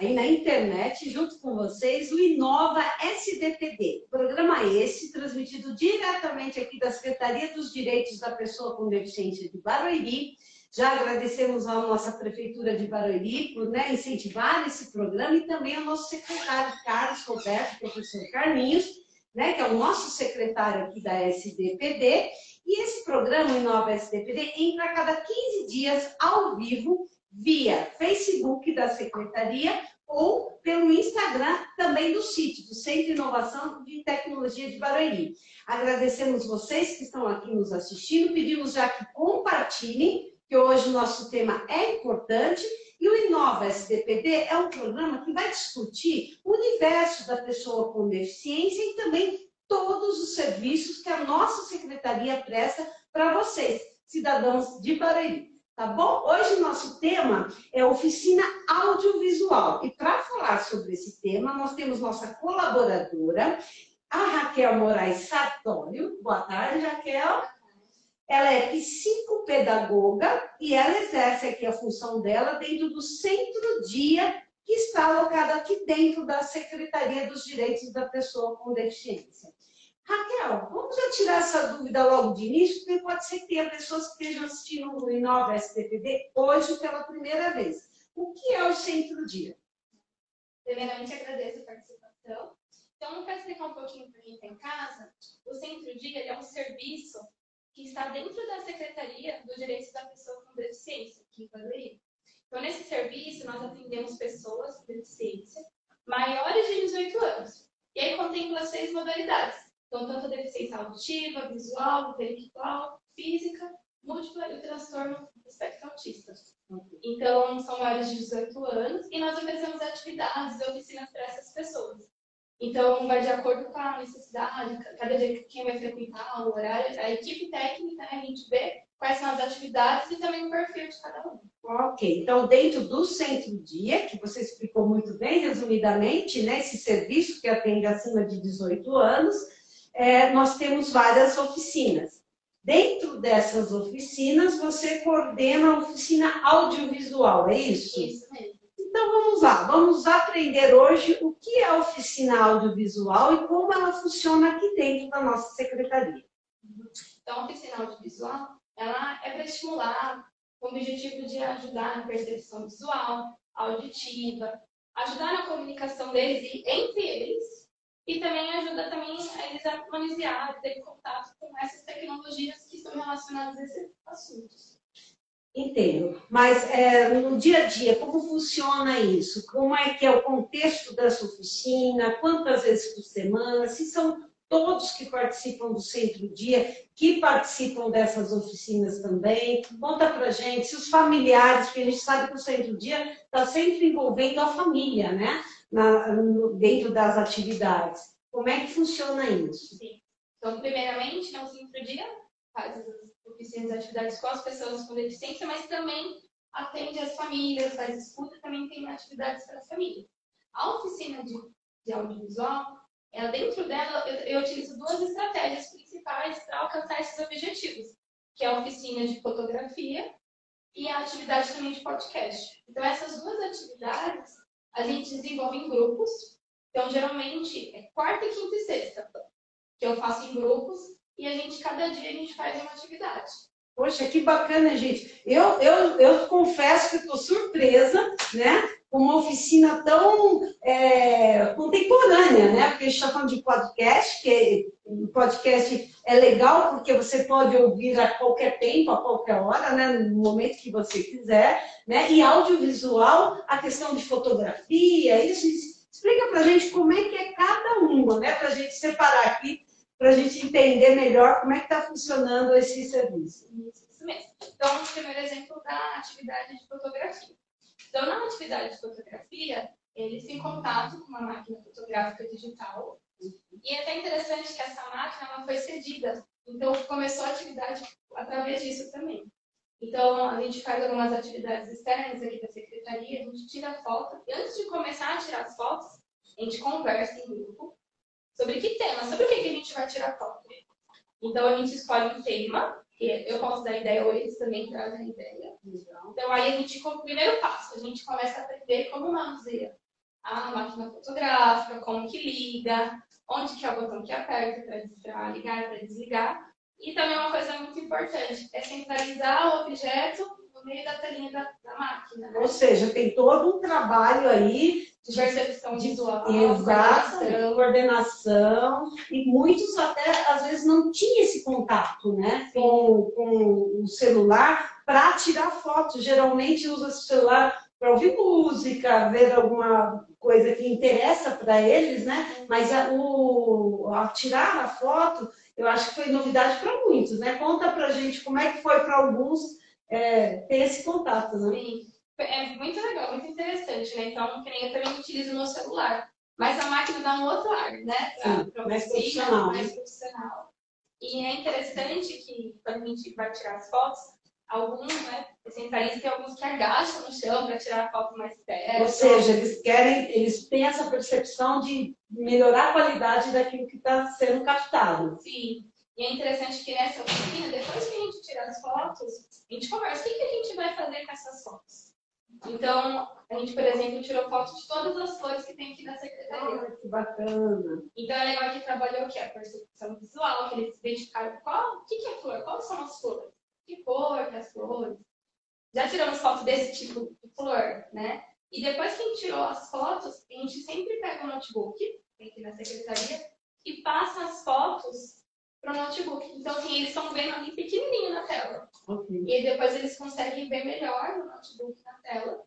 aí na internet, junto com vocês, o Inova SDPD. Programa esse transmitido diretamente aqui da Secretaria dos Direitos da Pessoa com Deficiência de Barueri. Já agradecemos à nossa Prefeitura de Barueri por né, incentivar esse programa e também ao nosso secretário Carlos Roberto, professor Carlinhos, né, que é o nosso secretário aqui da SDPD. E esse programa Inova SDPD entra a cada 15 dias ao vivo via Facebook da Secretaria ou pelo Instagram também do sítio, do Centro de Inovação de Tecnologia de Barueri. Agradecemos vocês que estão aqui nos assistindo, pedimos já que compartilhem, que hoje o nosso tema é importante, e o Inova SDPD é um programa que vai discutir o universo da pessoa com deficiência e também todos os serviços que a nossa secretaria presta para vocês, cidadãos de Barueri. Tá bom? Hoje o nosso tema é oficina audiovisual. E para falar sobre esse tema, nós temos nossa colaboradora, a Raquel Moraes Sartório. Boa tarde, Raquel. Ela é psicopedagoga e ela exerce aqui a função dela dentro do Centro Dia, que está alocado aqui dentro da Secretaria dos Direitos da Pessoa com Deficiência. Raquel, vamos já tirar essa dúvida logo de início, porque pode ser que tenha pessoas que estejam assistindo o Inova STPD hoje pela primeira vez. O que é o Centro Dia? Primeiramente, agradeço a participação. Então, para explicar um pouquinho para quem está em casa, o Centro Dia é um serviço que está dentro da Secretaria dos Direitos da Pessoa com Deficiência, aqui em Barueri. Então, nesse serviço, nós atendemos pessoas com deficiência maiores de 18 anos. E aí contempla seis modalidades então, tanto deficiência auditiva, visual, intelectual, física, múltipla e o transtorno do espectro autista. Então, são maiores de 18 anos e nós oferecemos atividades e oficinas para essas pessoas. Então, vai de acordo com a necessidade, cada dia quem vai frequentar, o horário, a equipe técnica, né, a gente vê quais são as atividades e também o perfil de cada um. Ok, então dentro do centro-dia, que você explicou muito bem, resumidamente, né, esse serviço que atende acima de 18 anos, é, nós temos várias oficinas. Dentro dessas oficinas, você coordena a oficina audiovisual, é isso? Isso mesmo. Então vamos lá, vamos aprender hoje o que é a oficina audiovisual e como ela funciona aqui dentro da nossa secretaria. Então, a oficina audiovisual, ela é para estimular com o objetivo de ajudar na percepção visual, auditiva, ajudar na comunicação deles e entre eles, e também ajuda também a eles a manusear, ter contato com essas tecnologias que estão relacionadas a esses assuntos. Entendo. Mas é, no dia a dia, como funciona isso? Como é que é o contexto dessa oficina? Quantas vezes por semana? Se são todos que participam do Centro Dia, que participam dessas oficinas também. Conta pra gente, se os familiares, porque a gente sabe que o Centro Dia está sempre envolvendo a família, né? Na, no, dentro das atividades. Como é que funciona isso? Sim. Então, primeiramente, né, o Centro Dia faz as oficinas atividades com as pessoas com deficiência, mas também atende as famílias, faz escuta, também tem atividades para as famílias. A oficina de, de audiovisual ela, dentro dela, eu, eu utilizo duas estratégias principais para alcançar esses objetivos, que é a oficina de fotografia e a atividade também de podcast. Então, essas duas atividades a gente desenvolve em grupos. Então, geralmente, é quarta, quinta e sexta que eu faço em grupos e a gente, cada dia, a gente faz uma atividade. Poxa, que bacana, gente. Eu, eu, eu confesso que estou surpresa, né? Uma oficina tão é, contemporânea, né? Porque a gente está falando de podcast, que podcast é legal porque você pode ouvir a qualquer tempo, a qualquer hora, né? No momento que você quiser, né? E audiovisual, a questão de fotografia, isso. Explica para a gente como é que é cada uma, né? Para a gente separar aqui, para a gente entender melhor como é que está funcionando esse serviço. Isso mesmo. Então, o primeiro exemplo da atividade de fotografia. Então, na atividade de fotografia, eles têm contato com uma máquina fotográfica digital. E é até interessante que essa máquina ela foi cedida. Então, começou a atividade através disso também. Então, a gente faz algumas atividades externas aqui da secretaria, a gente tira foto. E antes de começar a tirar as fotos, a gente conversa em grupo sobre que tema, sobre o que, a gente vai tirar foto. Então, a gente escolhe um tema, eu posso dar ideia ou eles também trazem ideia. Então, aí a gente, o primeiro passo, a gente começa a aprender como manuseia a máquina fotográfica, como que liga, onde que é o botão que aperta para ligar, para desligar. E também uma coisa muito importante é centralizar o objeto no meio da telinha da, da máquina. Né? Ou seja, tem todo um trabalho aí de percepção de, visual, exato, coordenação. coordenação. E muitos até às vezes não tinham esse contato né, com, celular para tirar foto. Geralmente usa o celular para ouvir música, ver alguma coisa que interessa para eles, né? Mas a, o, a tirar a foto, eu acho que foi novidade para muitos, né? Conta para gente como é que foi para alguns é, ter esse contato, né? Sim, é muito legal, muito interessante, né? Então, que nem eu também utilizo no celular, mas a máquina dá um outro ar, né? Para mais profissional. Mais profissional. E é interessante que quando a gente vai tirar as fotos, alguns, né, centralistas tem alguns que agacham no chão para tirar a foto mais perto. Ou seja, eles querem, eles têm essa percepção de melhorar a qualidade daquilo que está sendo captado. Sim. E é interessante que nessa oficina, depois que a gente tira as fotos, a gente conversa o que, que a gente vai fazer com essas fotos. Então, a gente, por exemplo, tirou foto de todas as flores que tem aqui na secretaria. Ah, que bacana! Então, é legal que trabalhou o quê? A percepção visual, que eles identificaram qual, o que, que é flor, quais são as flores que cor que as flores. Já tiramos fotos desse tipo de flor, né? E depois que a gente tirou as fotos, a gente sempre pega o notebook, tem aqui na secretaria, e passa as fotos para o notebook. Então, assim, eles estão vendo ali pequenininho na tela. Okay. E depois eles conseguem ver melhor no notebook na tela.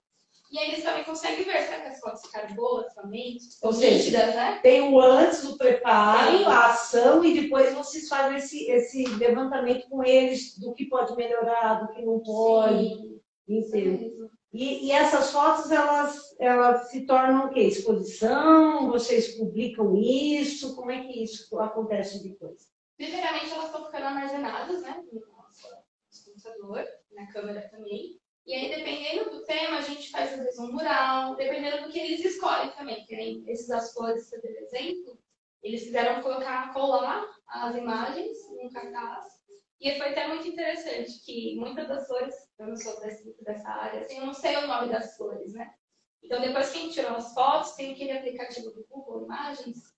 E aí eles também conseguem ver se as fotos ficaram boas também. Ou seja, né? tem o antes, o preparo, Sim. a ação, e depois vocês fazem esse, esse levantamento com eles do que pode melhorar, do que não pode. Sim. Entendo. E, e, essas fotos, elas, elas se tornam o quê? Exposição? Vocês publicam isso? Como é que isso acontece depois? Primeiramente, elas estão ficando armazenadas né, no nosso computador, na câmera também. E aí, dependendo do tema, a gente faz, às vezes, um mural, dependendo do que eles escolhem também. Que aí, esses das flores, por exemplo, eles quiseram colocar, colar as imagens num cartaz. E foi até muito interessante que muitas das flores, eu não sou dessa área, assim, eu não sei o nome das flores, né? Então, depois que a gente tirou as fotos, tem aquele aplicativo do Google Imagens,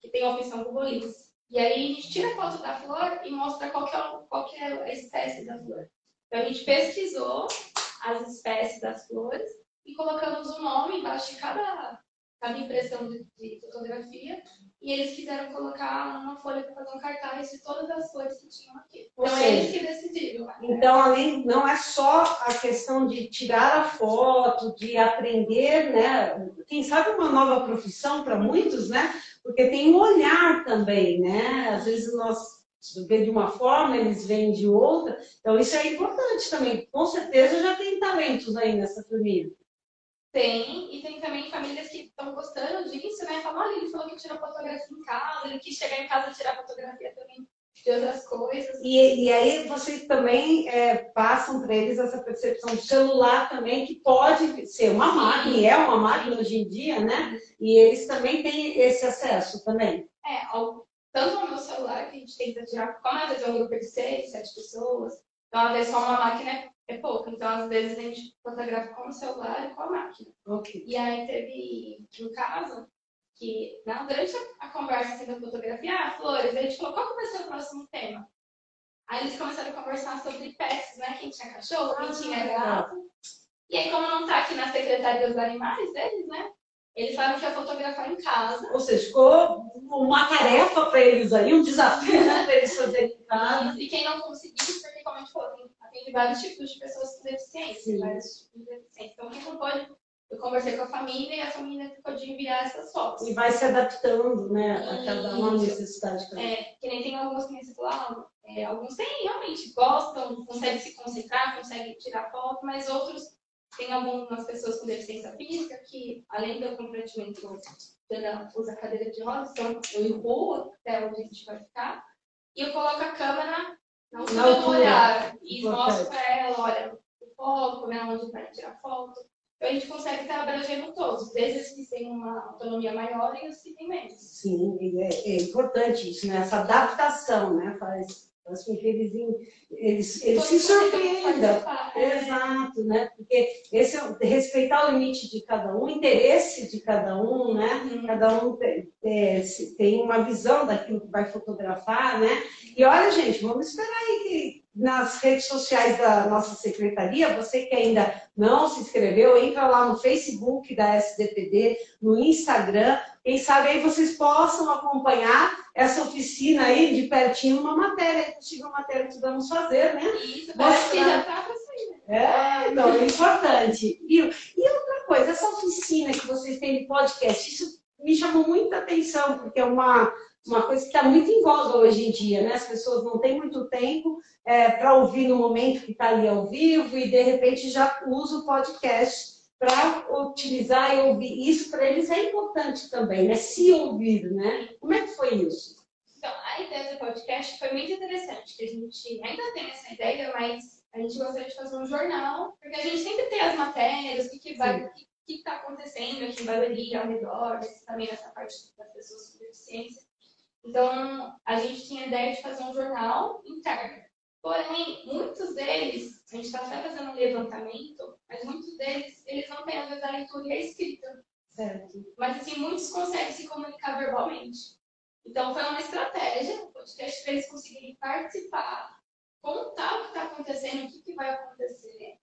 que tem a opção Google Lens. E aí, a gente tira a foto da flor e mostra qual que é, qual que é a espécie da flor. Então, a gente pesquisou as espécies das flores e colocamos o um nome embaixo de cada, cada impressão de, de, fotografia. E eles quiseram colocar uma folha para fazer um cartaz de todas as flores que tinham aqui. Então seja, é eles que decidiram. Né? Então, além, não é só a questão de tirar a foto, de aprender, né? Quem sabe uma nova profissão para muitos, né? Porque tem um olhar também, né? Às vezes nós vê de uma forma, eles vêm de outra. Então, isso é importante também. Com certeza já tem talentos aí nessa família. Tem, e tem também famílias que estão gostando disso, né? Falam, olha, ele falou que tirou fotografia em casa, ele quis chegar em casa e tirar fotografia também de outras coisas. E, e aí vocês também é, passam para eles essa percepção do celular também, que pode ser uma máquina, e é uma máquina hoje em dia, né? E eles também têm esse acesso também. É, tanto no meu celular, que a gente tenta tirar, como às vezes é um grupo de seis, sete pessoas, então às vezes só uma máquina é, é pouco, então às vezes a gente fotografa com o celular e com a máquina. Okay. E aí teve um caso que, né, durante a conversa assim, da fotografia, ah, flores, a gente falou, qual que vai ser o próximo tema? Aí eles começaram a conversar sobre pets, né? Quem tinha cachorro, quem tinha ah. gato. E aí, como não está aqui na Secretaria dos Animais deles, né? Eles falaram que ia fotografar em casa. Ou seja, ficou uma tarefa para eles aí, um desafio né, para eles fazerem em casa. E quem não conseguisse, porque como a gente falou, tem, vários tipos de pessoas com deficiência, Sim. vários tipos de deficiência. Então, quem não pode, eu conversei com a família e a família ficou de enviar essas fotos. E vai se adaptando, né, a cada uma necessidade. Também. É, que nem tem você falou, ah, é, alguns têm, realmente gostam, conseguem se concentrar, conseguem tirar foto, mas outros tem algumas pessoas com deficiência física que, além do comprometimento, ela usa cadeira de rodas, então eu empurro até onde a gente vai ficar, e eu coloco a câmera na altura do olhar e mostro para ela, olha, o foco, né, onde vai tirar foto. Então a gente consegue estar abrangendo todos, desde os que têm uma autonomia maior e os que têm menos. Sim, é, é importante isso, né? Essa adaptação, né? Faz Assim, que eles, eles, eles se surpreendam. É. Exato, né? Porque esse é respeitar o limite de cada um, o interesse de cada um, né? Uhum. Cada um tem, é, tem uma visão daquilo que vai fotografar, né? E olha, gente, vamos esperar aí que nas redes sociais da nossa secretaria, você que ainda não se inscreveu, entra lá no Facebook da SDPD, no Instagram, quem sabe aí vocês possam acompanhar essa oficina aí de pertinho, uma matéria, é possível matéria que vamos fazer, né? Isso, parece que já sair, né? É, não, é importante. E, e outra coisa, essa oficina que vocês têm de podcast, isso me chamou muita atenção, porque é uma, uma coisa que está muito em voga hoje em dia, né? As pessoas não têm muito tempo é, para ouvir no momento que está ali ao vivo e, de repente, já usa o podcast para utilizar e ouvir. Isso para eles é importante também, né? Se ouvir, né? Como é que foi isso? Então, a ideia do podcast foi muito interessante, que a gente ainda tem essa ideia, mas a gente gostaria de fazer um jornal, porque a gente sempre tem as matérias, o que, que vai, o que está acontecendo aqui em Barueri, ao redor, também nessa parte das pessoas com deficiência. Então, a gente tinha a ideia de fazer um jornal interno. Porém, muitos deles, a gente está até fazendo um levantamento, mas muitos deles, eles não têm às vezes a leitura e a escrita. Certo. Mas assim, muitos conseguem se comunicar verbalmente. Então foi uma estratégia, o podcast para eles conseguirem participar, contar o que está acontecendo, o que, que vai acontecer.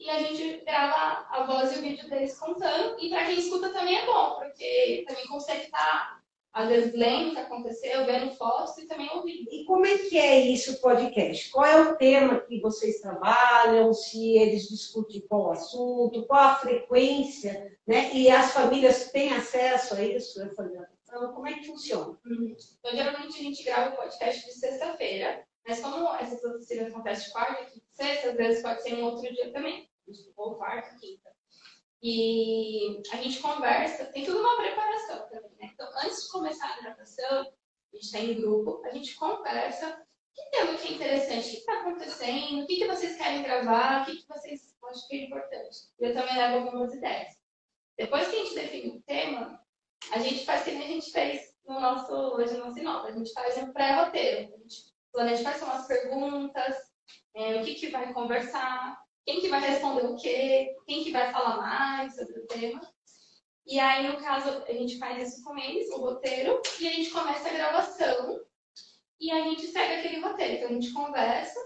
E a gente grava a voz e o vídeo deles contando. E para quem escuta também é bom, porque também consegue estar tá às vezes lendo o que aconteceu, vendo fotos e também ouvindo. E como é que é isso o podcast? Qual é o tema que vocês trabalham? Se eles discutem qual assunto, qual a frequência, né? E as famílias têm acesso a isso, essa gravação? Como é que funciona? Uhum. Então, geralmente a gente grava o podcast de sexta-feira, mas como essas oficinas acontecem de quarta, quinta, sexta, às vezes pode ser em outro dia também, ou quarta, quinta. E a gente conversa, tem tudo uma preparação também, né? Então, antes de começar a gravação, a gente está em grupo, a gente conversa que tema que é interessante, o que está acontecendo, o que, que vocês querem gravar, o que, que vocês acham que é importante. Eu também levo algumas ideias. Depois que a gente define o tema, a gente faz que a gente fez no nosso, hoje no Sinop, a gente faz um pré-roteiro. A gente planeja quais são as perguntas, é, o que, que vai conversar, quem que vai responder o quê, quem que vai falar mais sobre o tema. E aí, no caso, a gente faz isso com eles, o roteiro, e a gente começa a gravação e a gente segue aquele roteiro. Então, a gente conversa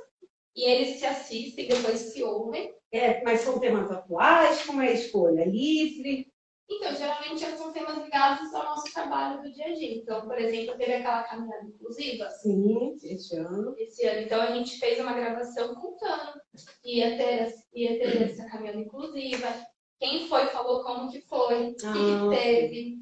e eles se assistem, depois se ouvem. É, mas são temas atuais? Como é a escolha? Livre? Então, geralmente são temas ligados ao nosso trabalho do dia a dia. Então, por exemplo, teve aquela caminhada inclusiva. Sim, esse ano. Esse ano. Então, a gente fez uma gravação contando. Ia ter, ia ter essa caminhada inclusiva. Quem foi falou como que foi, o ah. que, teve.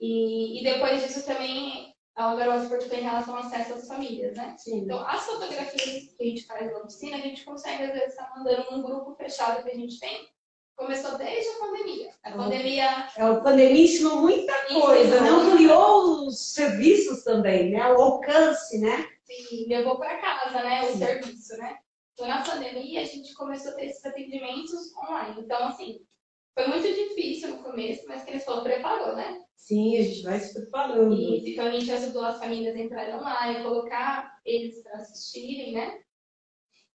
E, e depois disso também a gravação porque em relação ao acesso às famílias, né? Sim. Então, as fotografias que a gente faz na oficina, a gente consegue, às vezes, estar tá mandando num grupo fechado que a gente tem começou desde a pandemia. A uhum. pandemia. É, a pandemia ensinou muita coisa, né? Ampliou os serviços também, né? O alcance, né? Sim, levou para casa, né? O Sim. serviço, né? Então, na pandemia, a gente começou a ter esses atendimentos online. Então, assim, foi muito difícil no começo, mas quem falou preparou, né? Sim, a gente vai se preparando. Isso, então a gente ajudou as famílias a entrarem online, colocar eles para assistirem, né?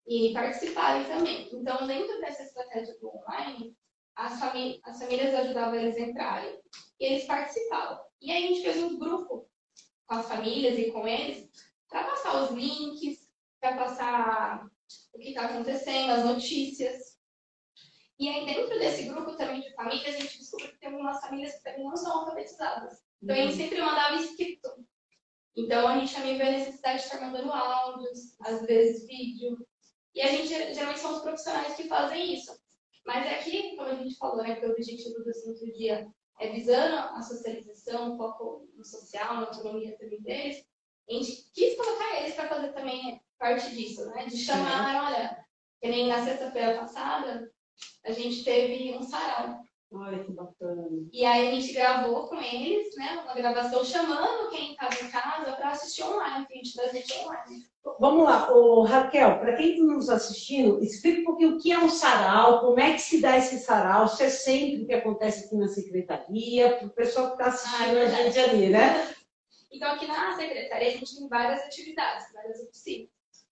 e participarem também. Então, dentro dessa estratégia do online, as, famí as famílias ajudavam eles a entrarem e eles participavam. E aí a gente fez um grupo com as famílias e com eles para passar os links, para passar o que está acontecendo, as notícias. E aí, dentro desse grupo também de famílias, a gente descobriu que tem algumas famílias que também não são alfabetizadas. Então, a gente uhum. sempre mandava escrito. Então, a gente também vê a necessidade de estar mandando áudios, às vezes vídeo, e a gente, geralmente, são os profissionais que fazem isso. Mas aqui, como a gente falou, né, que o objetivo do Centro Dia é visando a socialização, um foco no social, na autonomia também deles, a gente quis colocar eles para fazer também parte disso, né? De chamar, olha, que nem na sexta-feira passada, a gente teve um sarau. Olha que bacana. E aí a gente gravou com eles, né? Uma gravação chamando quem estava em casa para assistir online, que a gente transmite online. Vamos lá, Ô, Raquel, para quem está nos assistindo, explica um pouquinho o que é um sarau, como é que se dá esse sarau, se é sempre o que acontece aqui na secretaria, para o pessoal que está assistindo ah, a gente ali, né? Então, aqui na secretaria a gente tem várias atividades, várias oficinas.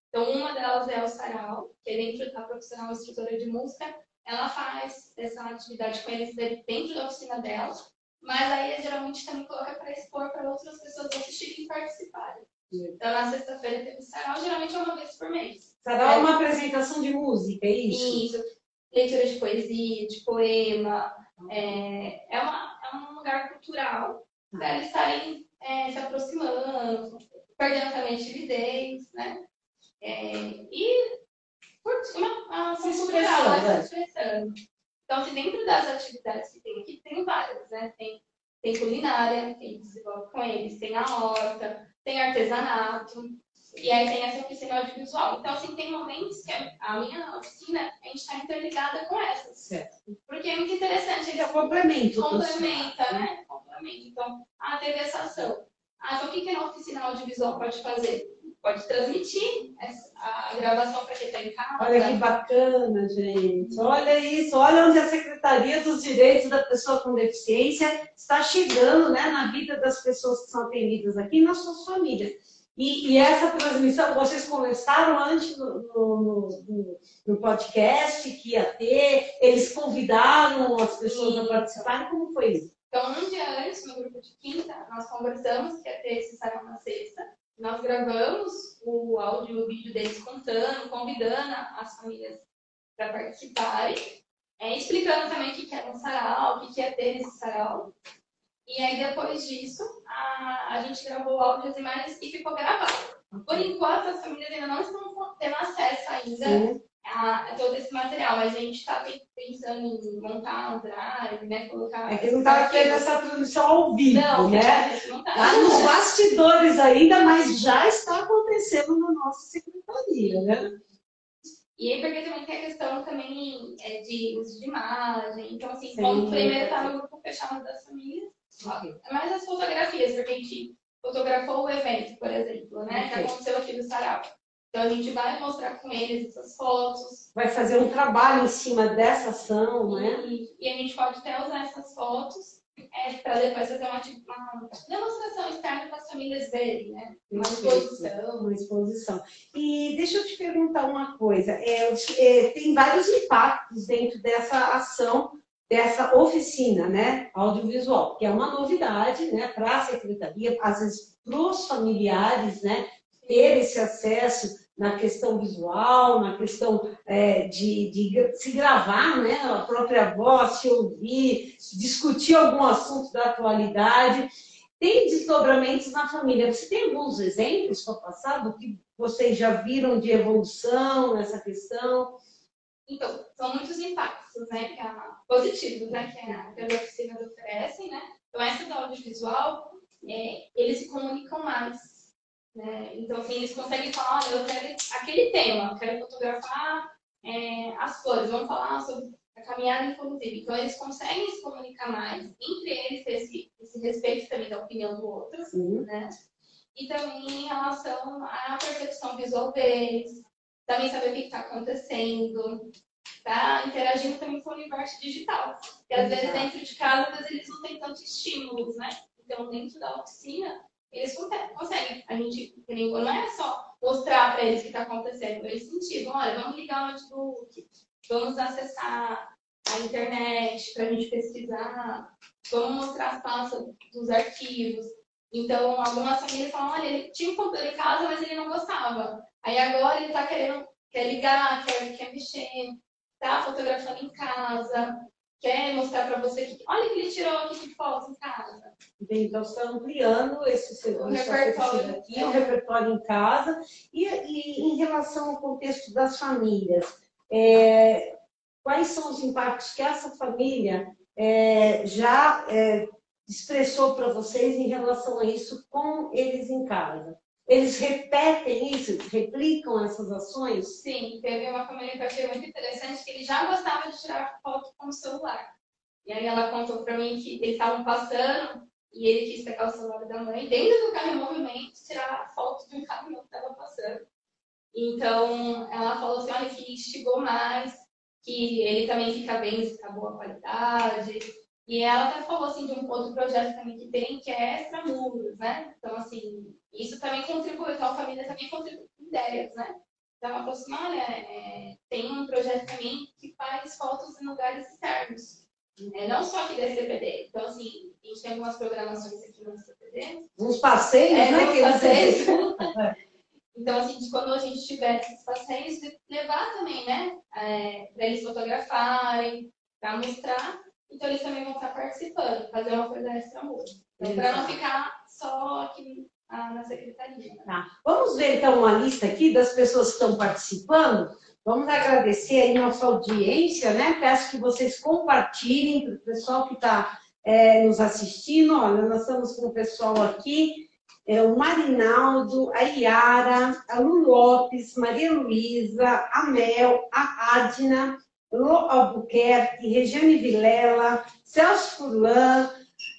Então, uma delas é o sarau, que é dentro da profissional instrutora de música. Ela faz essa atividade com eles dentro da oficina dela, mas aí geralmente também coloca para expor para outras pessoas assistirem e participarem. Então, na sexta-feira teve sarau, geralmente é uma vez por mês. Sarau é uma apresentação de música, é isso? Isso. Leitura de poesia, de poema. É, é, uma, é um lugar cultural para eles estarem é, se aproximando, perdendo também timidez, né? É, e curtir uma ação cultural, né? se expressando. Então, assim, dentro das atividades que tem aqui, tem várias, né? Tem, tem culinária, que a desenvolve com eles, tem a horta, tem artesanato, e aí tem essa oficina audiovisual. Então, assim, tem momentos que a minha oficina, a gente está interligada com essas. Certo. Porque é muito interessante. Eles é complemento. Complementa, né? Complementa. Então, ah, teve essa ação. Ah, então o que, que a oficina audiovisual pode fazer? Pode transmitir a gravação para quem está em casa. Olha que bacana, gente. Olha isso, olha onde a Secretaria dos Direitos da Pessoa com Deficiência está chegando né, na vida das pessoas que são atendidas aqui e nas suas famílias. E, e, essa transmissão, vocês conversaram antes no, no, no, no, podcast que ia ter, eles convidaram as pessoas Sim. a participarem, como foi isso? Então, um dia antes, no grupo de quinta, nós conversamos que ia ter esse sarau na sexta. Nós gravamos o áudio e o vídeo deles contando, convidando as famílias para participarem, é, explicando também o que era um sarau, o que ia ter nesse sarau. E aí, depois disso, a, a gente gravou áudio e imagens e ficou gravado. Por enquanto, as famílias ainda não estão tendo acesso ainda Sim. A, todo esse material, mas a gente está pensando em montar um drive, né? Colocar. É que não estava tendo essa transmissão ao vivo, não, né? Não tá. Lá nos bastidores ainda, mas já está acontecendo na nossa secretaria, né? E aí, porque também tem a questão também é, de uso de imagem. Então, assim, Sim. como primeiro está no grupo fechado das famílias, é mais as fotografias, porque a gente fotografou o evento, por exemplo, né? Que aconteceu aqui no Sarau. Então a gente vai mostrar com eles essas fotos. Vai fazer um trabalho em cima dessa ação, né? E, e a gente pode até usar essas fotos é, para depois fazer uma, uma, demonstração externa para as famílias verem, né? Uma exposição. Uma exposição. E deixa eu te perguntar uma coisa. É, é, tem vários impactos dentro dessa ação dessa oficina, né, audiovisual, que é uma novidade, né, para a secretaria, às vezes para os familiares, né, ter esse acesso na questão visual, na questão é, de, de, se gravar, né, a própria voz, se ouvir, discutir algum assunto da atualidade. Tem desdobramentos na família. Você tem alguns exemplos para passar que vocês já viram de evolução nessa questão? Então, são muitos impactos, né, positivos, né, que, a, que as oficinas oferecem, né. Então, essa do audiovisual, é, eles se comunicam mais, né. Então, assim, eles conseguem falar, olha, eu quero aquele tema, eu quero fotografar é, as flores, vamos falar sobre a caminhada inclusive. Então, eles conseguem se comunicar mais, entre eles, esse, esse respeito também da opinião do outro, né. E também em relação à percepção visual deles, também saber o que está acontecendo, tá interagindo também com o universo digital. Porque às vezes dentro de casa, às vezes eles não têm tantos estímulos, né? Então, dentro da oficina, eles conseguem. A gente não é só mostrar para eles o que está acontecendo, eles sentir, olha, vamos ligar o notebook, vamos acessar a internet para a gente pesquisar, vamos mostrar as pastas dos arquivos. Então, algumas famílias falam, olha, ele tinha um computador em casa, mas ele não gostava. Aí agora ele está querendo, quer ligar, quer, quer mexer, está fotografando em casa, quer mostrar para você que, olha que ele tirou aqui de fotos em casa. Bem, então está ampliando esse segundo repertório aqui, é. o repertório em casa. E, e, em relação ao contexto das famílias, é, quais são os impactos que essa família é, já é, expressou para vocês em relação a isso com eles em casa? Eles repetem isso, replicam essas ações? Sim, teve uma família que achei muito interessante, que ele já gostava de tirar foto com o celular. E aí ela contou para mim que eles estavam passando e ele quis pegar o celular da mãe, dentro do carro em movimento, tirar foto de um caminhão que estava passando. Então, ela falou assim, olha, que instigou mais, que ele também fica bem, fica boa qualidade. E ela até falou assim de um outro projeto também que tem, que é extramuros, né? Então, assim, isso também contribui, então a família também contribui com ideias, né? Então, Aproximar é, tem um projeto também que faz fotos em lugares externos. É, não só aqui da SCPD. Então, assim, a gente tem algumas programações aqui no SCPD. Uns passeios, é, né? Que passeios. então, assim, quando a gente tiver esses passeios, levar também, né? É, para eles fotografarem, para mostrar. Então, eles também vão estar participando, fazer uma coisa extra boa. Então, para não ficar só aqui na secretaria. Tá. Vamos ver então uma lista aqui das pessoas que estão participando. Vamos agradecer aí nossa audiência, né? Peço que vocês compartilhem para o pessoal que está é, nos assistindo. Olha, nós estamos com o pessoal aqui, é, o Marinaldo, a Iara, a Lu Lopes, Maria Luísa, a Mel, a Adna, Lô Albuquerque, Regiane Vilela, Celso Furlan,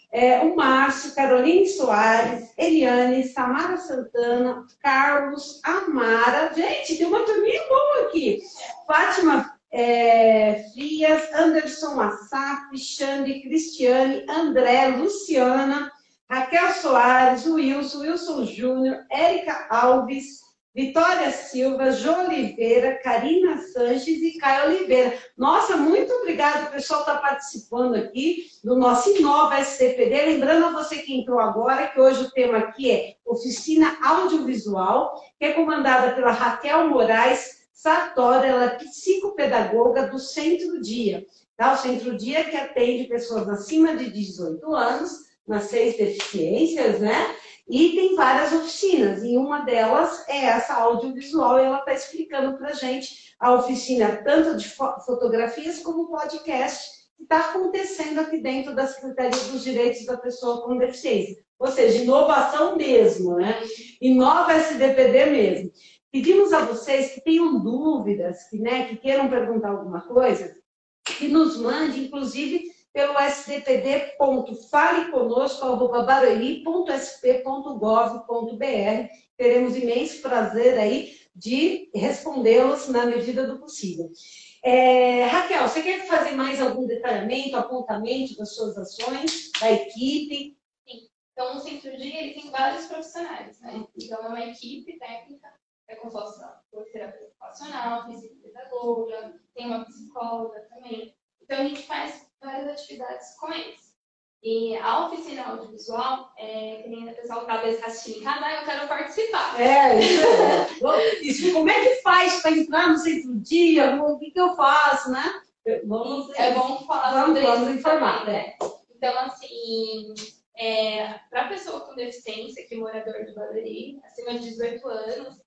é, o Márcio, Caroline Soares, Eliane, Samara Santana, Carlos, Amara. Gente, tem uma turminha boa aqui. Fátima é, Frias, Anderson Assaf, Xande, Cristiane, André, Luciana, Raquel Soares, Wilson, Wilson Júnior, Érica Alves, Vitória Silva, João Oliveira, Karina Sanches e Caio Oliveira. Nossa, muito obrigada, o pessoal está participando aqui do nosso Inova SCPD. Lembrando a você que entrou agora, que hoje o tema aqui é Oficina Audiovisual, que é comandada pela Raquel Moraes Sartori, ela é psicopedagoga do Centro Dia. Tá? O Centro Dia que atende pessoas acima de 18 anos, nas seis deficiências, né? E tem várias oficinas, e uma delas é essa audiovisual, e ela está explicando para a gente a oficina tanto de fotografias como podcast que está acontecendo aqui dentro da Secretaria dos Direitos da Pessoa com Deficiência. Ou seja, inovação mesmo, né? Inova SDPD mesmo. Pedimos a vocês que tenham dúvidas, que, né, que queiram perguntar alguma coisa, que nos mande, inclusive, pelo sdpd.faleconosco.barueri.sp.gov.br. Teremos imenso prazer aí de respondê-los na medida do possível. É, Raquel, você quer fazer mais algum detalhamento, apontamento das suas ações, da equipe? Sim. Então, o Centro Dia ele tem vários profissionais, né? Então, é uma equipe técnica, é composta por terapeuta ocupacional, psicopedagoga, tem uma psicóloga também. Então, a gente faz várias atividades com eles. E a oficina audiovisual, é, que nem o pessoal talvez assistindo ah, eu quero participar. É, isso. como é que faz para entrar no centro dia? O que, que eu faço, né? Vamos, é bom falar vamos, sobre vamos informar. Também, né? Então, assim, é, para a pessoa com deficiência, que é morador de Barueri, acima de 18 anos,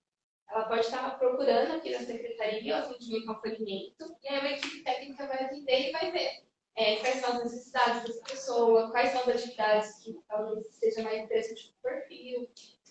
ela pode estar procurando aqui na secretaria o atendimento ao acolhimento, e aí a equipe técnica vai atender e vai ver é, quais são as necessidades dessa pessoa, quais são as atividades que talvez seja mais interessante para o perfil.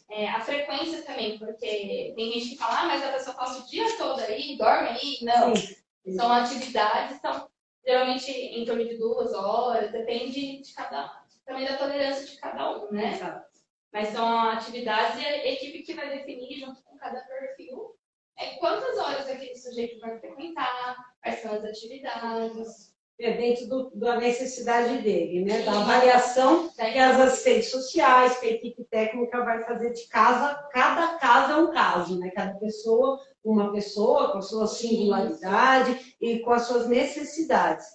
É, a frequência também, porque tem gente que fala, ah, mas a pessoa passa o dia todo aí, dorme aí. Não, Sim. são atividades, são geralmente em torno de duas horas, depende de cada, também da tolerância de cada um, né? Exato. Mas são atividades e a equipe que vai definir, junto com cada perfil, é quantas horas aquele sujeito vai frequentar, quais são as atividades é dentro do, da necessidade dele, né? Da avaliação que as assistentes sociais, que a equipe técnica vai fazer de casa, cada caso é um caso, né? Cada pessoa, uma pessoa com a sua singularidade e com as suas necessidades.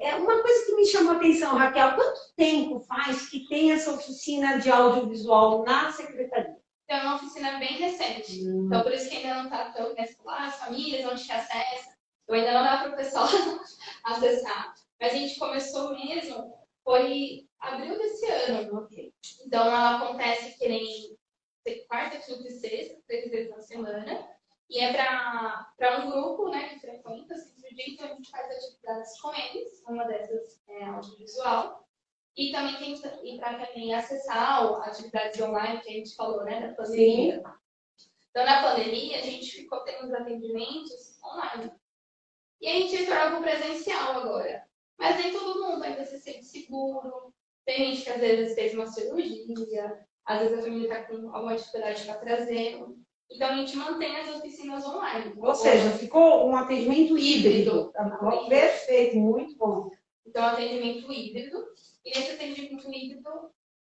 É uma coisa que me chamou a atenção, Raquel, quanto tempo faz que tem essa oficina de audiovisual na secretaria? É uma oficina bem recente. Hum. Então, por isso que ainda não está tão lá, as famílias, onde que acessa. Eu ainda não dá para o pessoal acessar. Mas a gente começou mesmo, foi abril desse ano. Então, ela acontece que nem quarta, quinta e sexta, três vezes na semana. E é para um grupo né, que frequenta assim, dia, então a gente faz atividades com eles. Uma dessas é audiovisual. E também tem para também acessar atividades online que a gente falou, né, da pandemia. Sim. Então, na pandemia, a gente ficou tendo os atendimentos online. E a gente entrou para o presencial agora. Mas nem todo mundo ainda se sente seguro. Tem gente que às vezes fez uma cirurgia, às vezes a família está com alguma dificuldade para trazer. Então a gente mantém as oficinas online. Ou seja, ficou um atendimento híbrido. híbrido. Perfeito, muito bom. Então, atendimento híbrido. E nesse atendimento híbrido,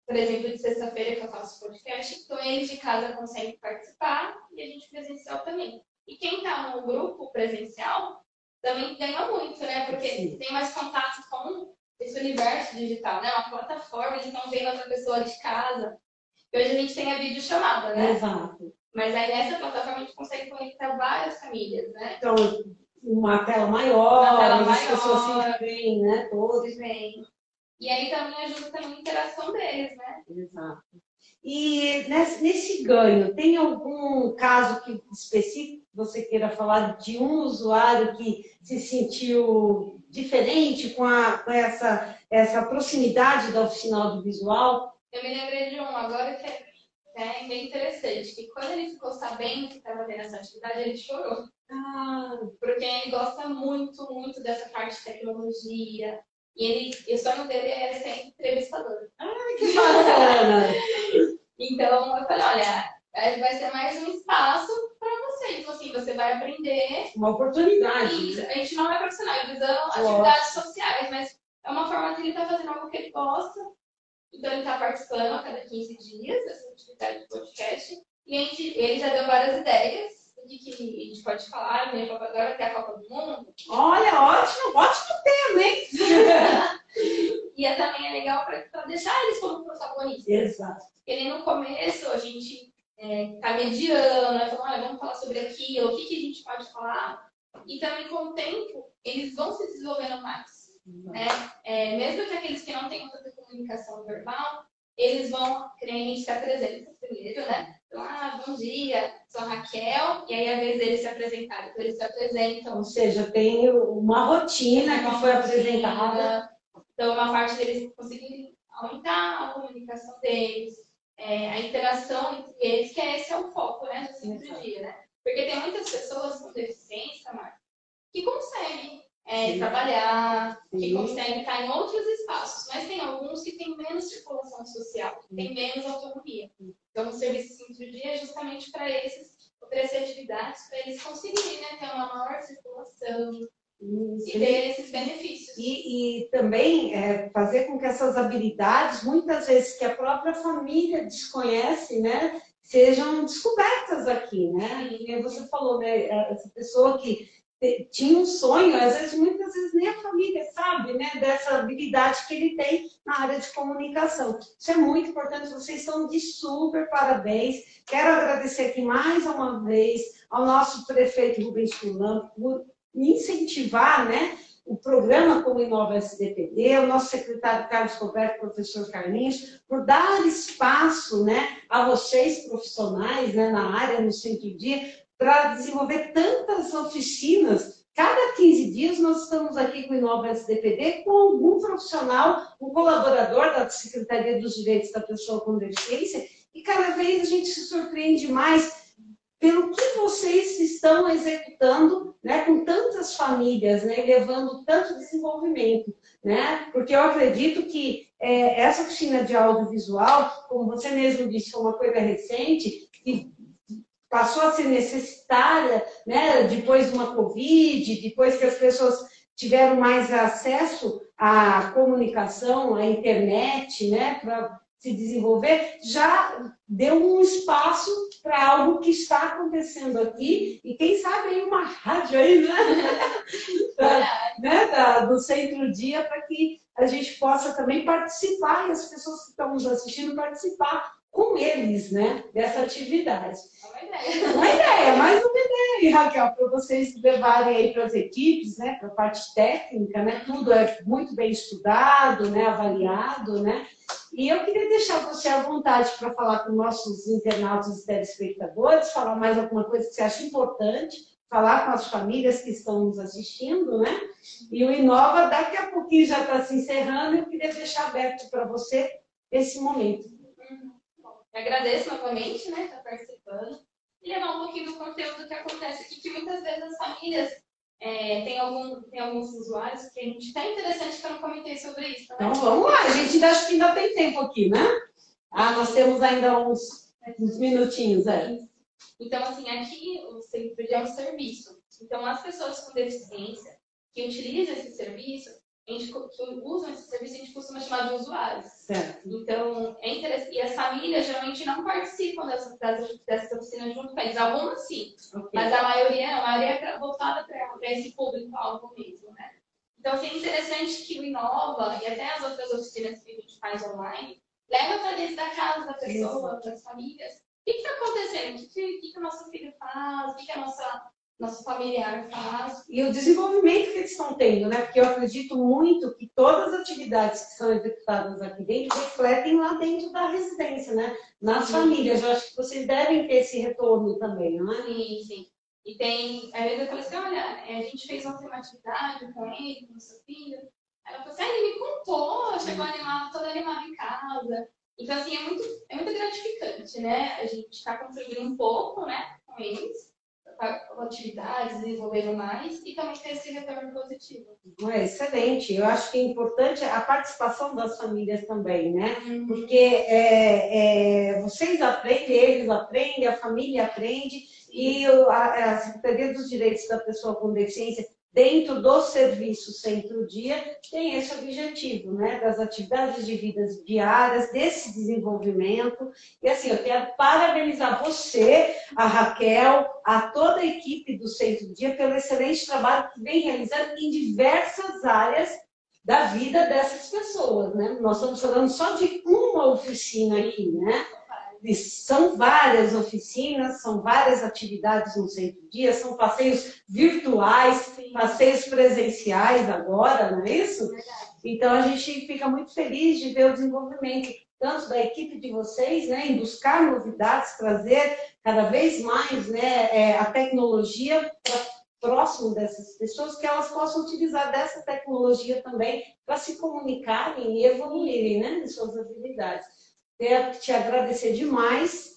por exemplo, de sexta-feira que eu faço podcast, então eles de casa conseguem participar e a gente presencial também. E quem está no grupo presencial também ganha muito, né? Porque Sim. tem mais contato com esse universo digital, né? Uma plataforma, eles estão vendo outra pessoa de casa. E hoje a gente tem a videochamada, né? Exato. Mas aí nessa plataforma a gente consegue conectar várias famílias, né? Então, uma tela maior, Uma tela as maior. pessoas se veem, né? Todos. Todos vêm. E aí também ajuda também a interação deles, né? Exato. E nesse, ganho, tem algum caso que, específico que você queira falar de um usuário que se sentiu diferente com, a, com essa, essa proximidade da oficina audiovisual? Eu me lembrei de um agora que é né, bem interessante, que quando ele ficou sabendo que estava tendo essa atividade, ele chorou. Ah, Porque ele gosta muito, muito dessa parte de tecnologia. E ele, e o sonho dele é ser entrevistador. que bacana! Então, eu falei, olha, vai ser mais um espaço para você. Então, assim, você vai aprender. Uma oportunidade. E a gente não é profissional, visando atividades sociais, mas é uma forma de ele estar fazendo algo que ele gosta. Então, ele está participando a cada 15 dias dessa atividade de podcast. E a gente, ele já deu várias ideias do que, a gente pode falar. Agora tem a Copa do Mundo. Olha, ótimo, ótimo tema, hein? E é também é legal para deixar eles como protagonistas. Exato. Porque no começo a gente é, tá mediando, né? falando, olha, vamos falar sobre aquilo, o que, que a gente pode falar. E também com o tempo, eles vão se desenvolvendo mais. Né? É, mesmo que aqueles que não tenham tanta comunicação verbal, eles vão, que nem a gente se apresenta primeiro, né? Então, ah, bom dia, sou a Raquel, e aí é a vez deles se apresentarem. Então, eles se apresentam. Ou seja, tem uma rotina que foi apresentada. Então, uma parte deles conseguirem aumentar a comunicação deles, é, a interação entre eles, que esse é o foco, né, do dia, né? Porque tem muitas pessoas com deficiência, Marcos, que conseguem é, Sim. trabalhar, que conseguem estar em outros espaços, mas tem alguns que têm menos circulação social, que têm menos autonomia. Então, o serviço centro dia é justamente para esses oferecer atividades para eles conseguirem né, ter uma maior circulação e ter esses benefícios. E, e também é, fazer com que essas habilidades, muitas vezes que a própria família desconhece, né, sejam descobertas aqui, né? E você falou, né, essa pessoa que tinha um sonho, às vezes, muitas vezes nem a família sabe, né, dessa habilidade que ele tem na área de comunicação. Isso é muito importante, vocês estão de super parabéns. Quero agradecer aqui mais uma vez ao nosso prefeito Rubens Fulano por incentivar, né, o programa como Inova SDPD, o nosso secretário Carlos Roberto, professor Carlinhos, por dar espaço né, a vocês profissionais né, na área, no centro-dia, para desenvolver tantas oficinas. Cada 15 dias nós estamos aqui com o Inova SDPD com algum profissional, um colaborador da Secretaria dos Direitos da Pessoa com Deficiência, e cada vez a gente se surpreende mais pelo que vocês estão executando, né, com tantas famílias, né, levando tanto desenvolvimento, né, porque eu acredito que é, essa oficina de audiovisual, como você mesmo disse, foi uma coisa recente, que passou a ser necessitária, né, depois de uma Covid, depois que as pessoas tiveram mais acesso à comunicação, à internet, né, para se desenvolver, já deu um espaço para algo que está acontecendo aqui e quem sabe aí uma rádio aí, né? Da- né, da- do centro-dia para que a gente possa também participar e as pessoas que estão nos assistindo participar com eles, né, dessa atividade. É uma ideia. Uma ideia, mais uma ideia, Raquel, para vocês levarem aí para as equipes, né, para a parte técnica, né, tudo é muito bem estudado, né, avaliado, né, e eu queria deixar você à vontade para falar com nossos internautas e telespectadores, falar mais alguma coisa que você acha importante, falar com as famílias que estão nos assistindo, né, e o Inova daqui a pouquinho já está se encerrando, eu queria deixar aberto para você esse momento. Eu agradeço novamente, né, estar participando e levar um pouquinho do conteúdo que acontece aqui, que muitas vezes as famílias é, tem, algum, tem alguns usuários que a gente tá interessante que eu não comentei sobre isso, tá? Então vamos lá, a gente ainda, acho que ainda tem tempo aqui, né? Ah, nós temos ainda uns, uns minutinhos, é. Então, assim, aqui o centro é um serviço. Então, as pessoas com deficiência que utilizam esse serviço, a gente, que usam esse serviço, a gente costuma chamar de usuários. Certo. Então, é interessante. E as famílias geralmente não participam das, dessas oficinas junto com eles. Algumas sim, okay. mas a maioria, a maioria é voltada para esse público-alvo mesmo, né? Então, assim, é interessante que o Inova e até as outras oficinas que a gente faz online leva para dentro da casa da pessoa, das famílias. O que está acontecendo? O que, que, que, o nosso filho faz? O que, que a nossa nosso familiar faz. E o desenvolvimento que eles estão tendo, né? Porque eu acredito muito que todas as atividades que são executadas aqui dentro refletem lá dentro da residência, né? Nas sim. famílias. Eu acho que vocês devem ter esse retorno também, não é? Sim, sim. E tem, às vezes eu falo assim, olha, é, a gente fez ontem uma atividade com ele, com o seu filho. Ela falou assim, ah, ele me contou, chegou animado, todo animado em casa. Então, assim, é muito, é muito gratificante, né? A gente está contribuindo um pouco, né, com eles atividades, desenvolvendo mais e também ter esse retorno positivo. É excelente. Eu acho que é importante a participação das famílias também, né? Uhum. Porque é, é, vocês aprendem, eles aprendem, a família aprende e a, a Secretaria dos Direitos da Pessoa com Deficiência dentro do serviço centro-dia, tem esse objetivo, né, das atividades de vidas diárias, desse desenvolvimento. E assim, eu quero parabenizar você, a Raquel, a toda a equipe do centro-dia pelo excelente trabalho que vem realizando em diversas áreas da vida dessas pessoas, né? Nós estamos falando só de uma oficina aqui, né? São várias oficinas, são várias atividades no centro-dia, são passeios virtuais, passeios presenciais agora, não é isso? Verdade. Então a gente fica muito feliz de ver o desenvolvimento tanto da equipe de vocês, né, em buscar novidades, trazer cada vez mais né, é, a tecnologia próximo dessas pessoas, que elas possam utilizar dessa tecnologia também para se comunicarem e evoluírem né, em suas habilidades. Quero te agradecer demais.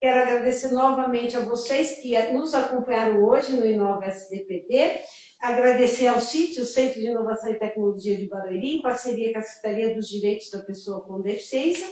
Quero agradecer novamente a vocês que nos acompanharam hoje no Inova SDPD. Agradecer ao CIT, o Centro de Inovação e Tecnologia de Barueri, em parceria com a Secretaria dos Direitos da Pessoa com Deficiência.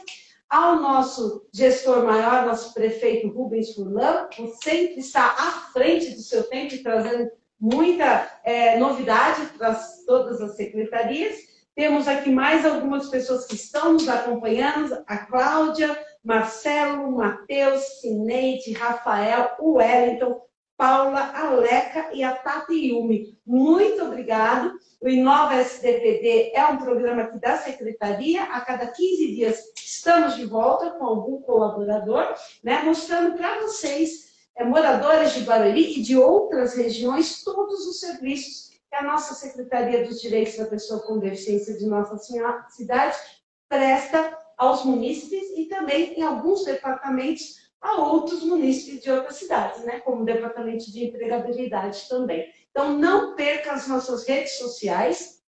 Ao nosso gestor maior, nosso prefeito Rubens Furlan, que sempre está à frente do seu tempo e trazendo muita é, novidade para todas as secretarias. Temos aqui mais algumas pessoas que estão nos acompanhando: a Cláudia, Marcelo, Matheus, Cineide, Rafael, o Wellington, Paula, Aleca e a Tati Yumi. Muito obrigado. O Inova SDPD é um programa aqui da Secretaria. A cada 15 dias estamos de volta com algum colaborador, né, mostrando para vocês, é, moradores de Barueri e de outras regiões, todos os serviços a nossa Secretaria dos Direitos da Pessoa com Deficiência de nossa cidade presta aos munícipes e também em alguns departamentos a outros munícipes de outras cidades, né? como o Departamento de Empregabilidade também. Então, não perca as nossas redes sociais.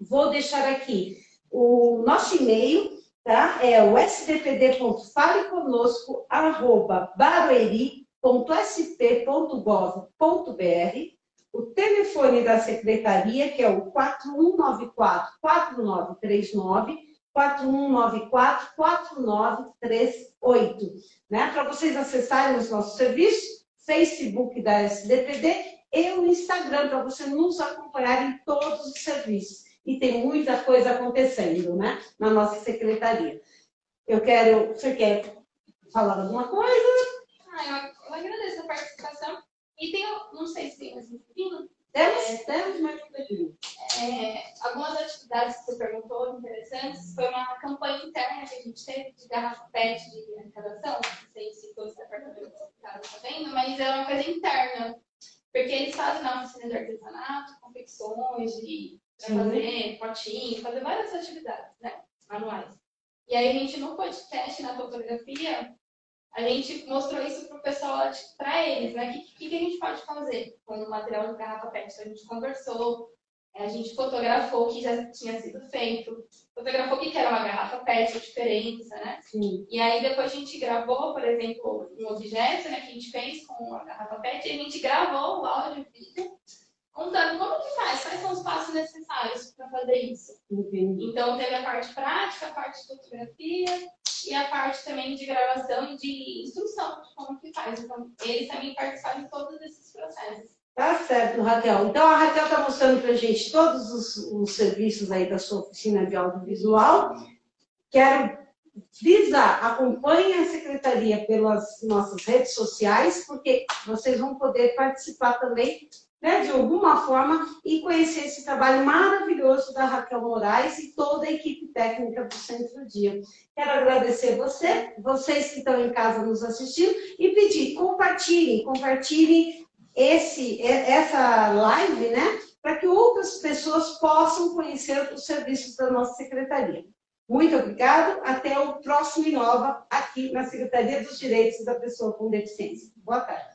Vou deixar aqui o nosso e-mail, tá? É o sdpd.faleconosco.barueri.sp.gov.br o telefone da secretaria, que é o 4194-4939, 4194-4938, né? Para vocês acessarem os nossos serviços, Facebook da SDPD e o Instagram, para você nos acompanhar em todos os serviços. E tem muita coisa acontecendo, né? Na nossa secretaria. Eu quero. Você quer falar alguma coisa? Ah, eu agradeço a participação. E tem, não sei se tem mais um pouquinho. Temos, é, temos mais um pouquinho. É, algumas atividades que você perguntou interessantes foi uma campanha interna que a gente teve de garrafa PET de arrecadação. Não sei se todos os departamentos estavam sabendo, mas é uma coisa interna. Porque eles fazem na oficina de artesanato, confecções, de fazer potinho, fazer várias atividades, né? Manuais. E aí a gente no podcast, na fotografia, a gente mostrou isso para o pessoal, para eles, né? O que, que, que, a gente pode fazer com o material de garrafa PET? A gente conversou, a gente fotografou o que já tinha sido feito, fotografou o que era uma garrafa PET, a diferença, né? Sim. E aí depois a gente gravou, por exemplo, um objeto né, que a gente fez com a garrafa PET, e a gente gravou o áudio e vídeo contando como que faz, quais são os passos necessários para fazer isso. Entendi. Então teve a parte prática, a parte de fotografia, e a parte também de gravação e de instrução de como que faz. Então, eles também participaram de todos esses processos. Tá certo, Raquel. Então, a Raquel está mostrando para a gente todos os, os, serviços aí da sua oficina de audiovisual. Quero frisa, acompanhe a secretaria pelas nossas redes sociais, porque vocês vão poder participar também, né, de alguma forma, e conhecer esse trabalho maravilhoso da Raquel Moraes e toda a equipe técnica do Centro Dia. Quero agradecer você, vocês que estão em casa nos assistindo, e pedir, compartilhem, compartilhem esse, essa live, né? Para que outras pessoas possam conhecer os serviços da nossa secretaria. Muito obrigado. Até o próximo Inova, aqui na Secretaria dos Direitos da Pessoa com Deficiência. Boa tarde.